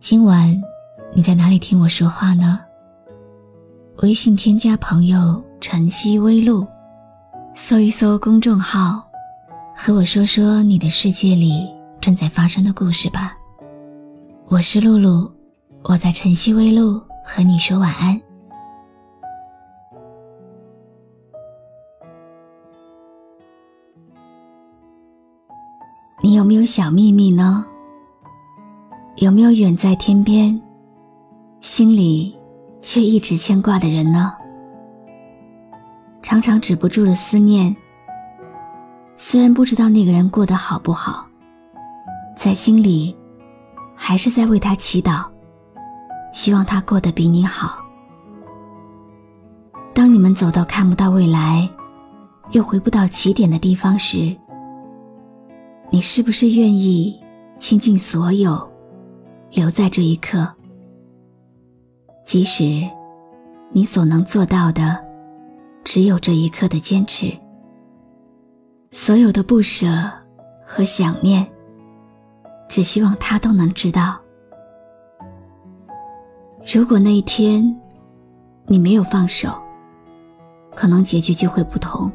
今晚你在哪里听我说话呢？微信添加朋友“晨曦微露”，搜一搜公众号，和我说说你的世界里正在发生的故事吧。我是露露，我在晨曦微露和你说晚安。你有没有小秘密呢？有没有远在天边，心里却一直牵挂的人呢？常常止不住的思念，虽然不知道那个人过得好不好，在心里还是在为他祈祷，希望他过得比你好。当你们走到看不到未来，又回不到起点的地方时，你是不是愿意倾尽所有？留在这一刻，即使你所能做到的只有这一刻的坚持，所有的不舍和想念，只希望他都能知道。如果那一天你没有放手，可能结局就会不同。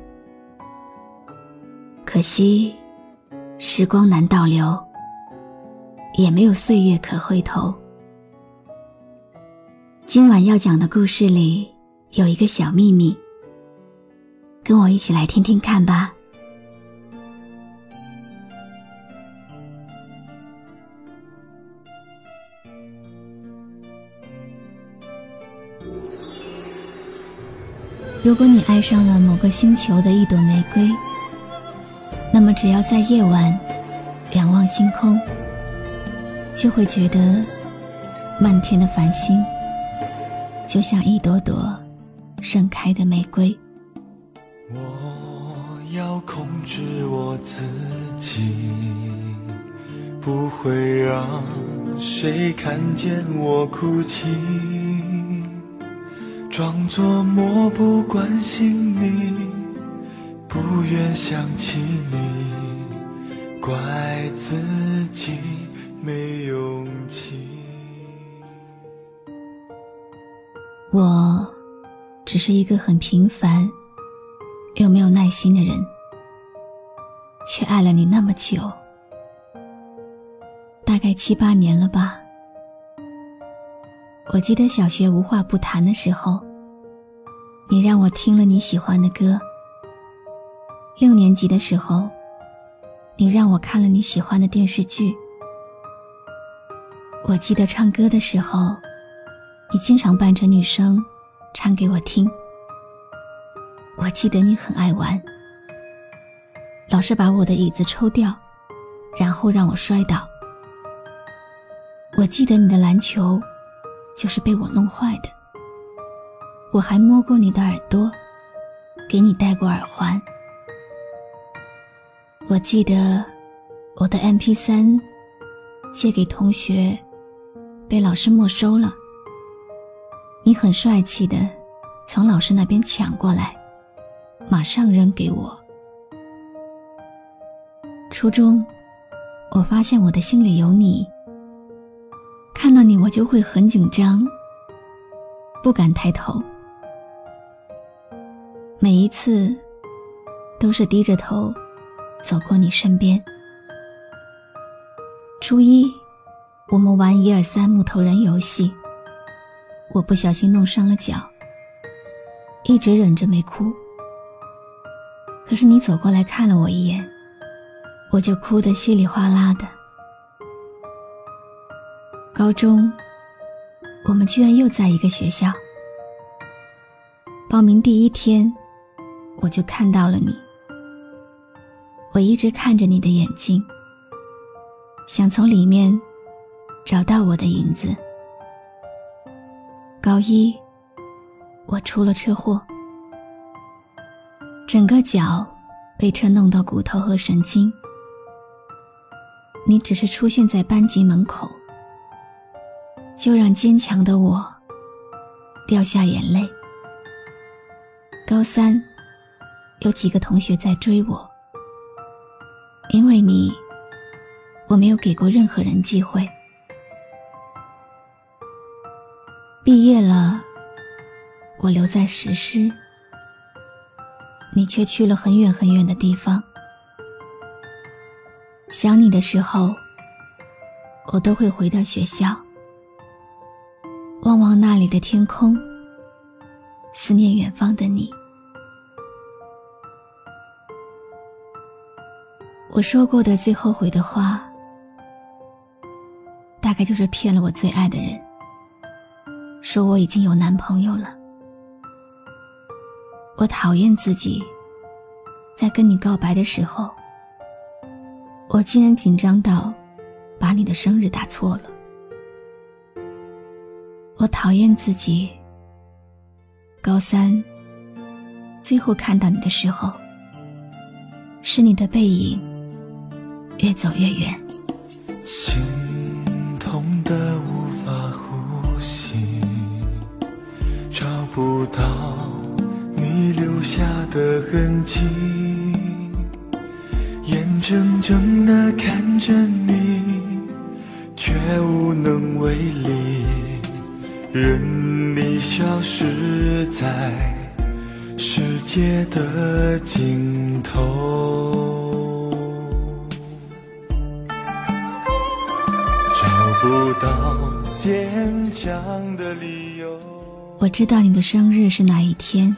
可惜，时光难倒流。也没有岁月可回头。今晚要讲的故事里有一个小秘密，跟我一起来听听看吧。如果你爱上了某个星球的一朵玫瑰，那么只要在夜晚仰望星空。就会觉得，漫天的繁星就像一朵朵盛开的玫瑰。我要控制我自己，不会让谁看见我哭泣，装作漠不关心你，不愿想起你，怪自己。没勇气。我只是一个很平凡又没有耐心的人，却爱了你那么久，大概七八年了吧。我记得小学无话不谈的时候，你让我听了你喜欢的歌；六年级的时候，你让我看了你喜欢的电视剧。我记得唱歌的时候，你经常扮成女生，唱给我听。我记得你很爱玩，老是把我的椅子抽掉，然后让我摔倒。我记得你的篮球，就是被我弄坏的。我还摸过你的耳朵，给你戴过耳环。我记得我的 MP3 借给同学。被老师没收了，你很帅气的从老师那边抢过来，马上扔给我。初中，我发现我的心里有你，看到你我就会很紧张，不敢抬头，每一次都是低着头走过你身边。初一。我们玩一二三木头人游戏，我不小心弄伤了脚，一直忍着没哭。可是你走过来看了我一眼，我就哭得稀里哗啦的。高中，我们居然又在一个学校。报名第一天，我就看到了你，我一直看着你的眼睛，想从里面。找到我的影子，高一，我出了车祸，整个脚被车弄到骨头和神经。你只是出现在班级门口，就让坚强的我掉下眼泪。高三，有几个同学在追我，因为你，我没有给过任何人机会。毕业了，我留在石狮，你却去了很远很远的地方。想你的时候，我都会回到学校，望望那里的天空，思念远方的你。我说过的最后悔的话，大概就是骗了我最爱的人。说我已经有男朋友了，我讨厌自己，在跟你告白的时候，我竟然紧张到把你的生日打错了。我讨厌自己，高三最后看到你的时候，是你的背影越走越远，不到你留下的痕迹，眼睁睁地看着你，却无能为力，任你消失在世界的尽头，找不到坚强的理由。我知道你的生日是哪一天，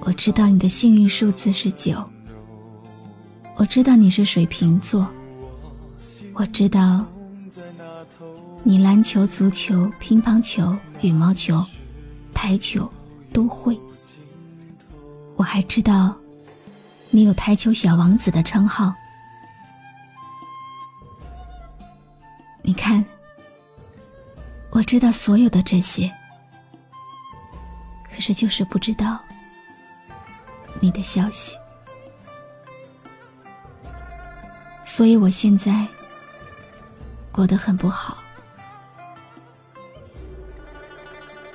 我知道你的幸运数字是九，我知道你是水瓶座，我知道你篮球、足球、乒乓球、羽毛球、台球都会，我还知道你有台球小王子的称号。知道所有的这些。可是，就是不知道你的消息，所以我现在过得很不好。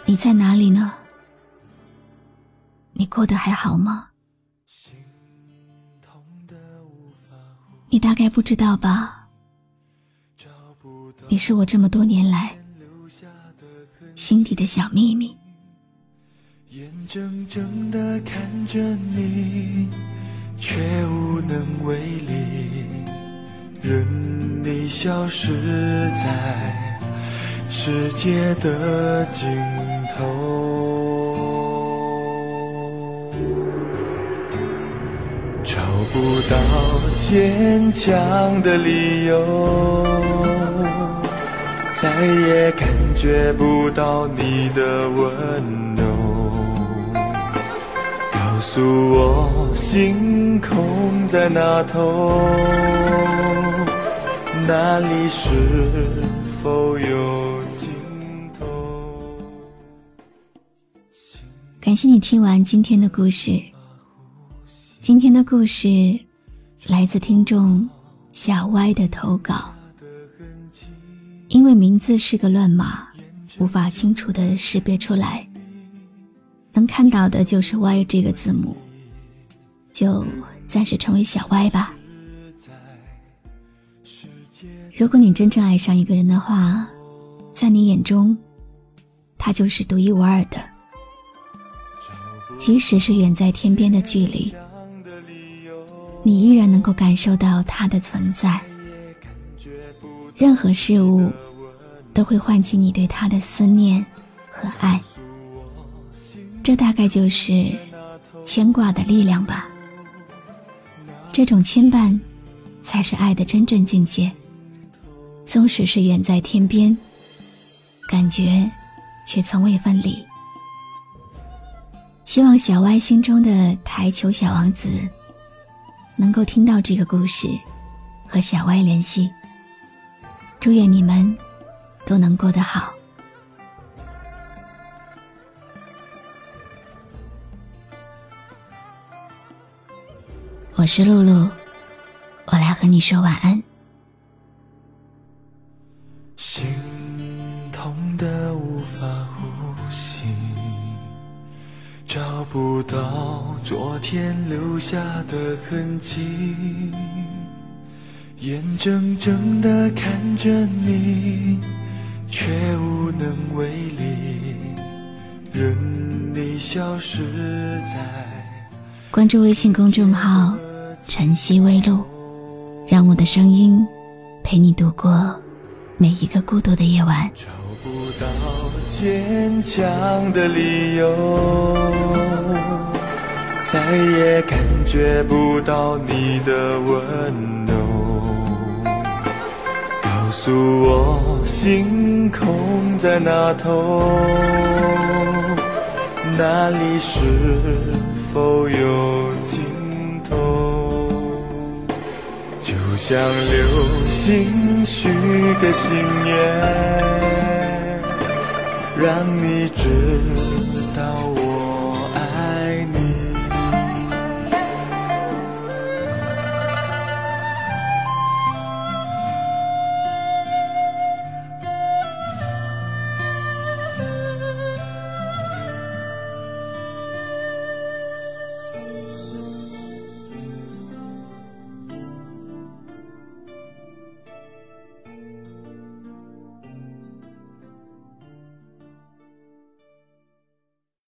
你在哪里呢？你过得还好吗？你大概不知道吧？你是我这么多年来心底的小秘密。眼睁睁地看着你，却无能为力，任你消失在世界的尽头，找不到坚强的理由，再也感觉不到你的温柔。告诉我星空在哪头？那里是否有尽头？感谢你听完今天的故事。今天的故事来自听众小歪的投稿。因为名字是个乱码，无法清楚的识别出来。能看到的就是 Y 这个字母，就暂时称为小 Y 吧。如果你真正爱上一个人的话，在你眼中，他就是独一无二的。即使是远在天边的距离，你依然能够感受到他的存在。任何事物都会唤起你对他的思念和爱。这大概就是牵挂的力量吧。这种牵绊，才是爱的真正境界。纵使是远在天边，感觉却从未分离。希望小歪心中的台球小王子，能够听到这个故事，和小歪联系。祝愿你们都能过得好。我是露露我来和你说晚安。心痛的无法呼吸找不到昨天留下的痕迹眼睁睁的看着你，却无能为力，任你消失在。关注微信公众号“晨曦微露”，让我的声音陪你度过每一个孤独的夜晚。找不到坚强的理由，再也感觉不到你的温柔。我，星空在哪头？那里是否有尽头？就像流星许个心愿，让你知道我。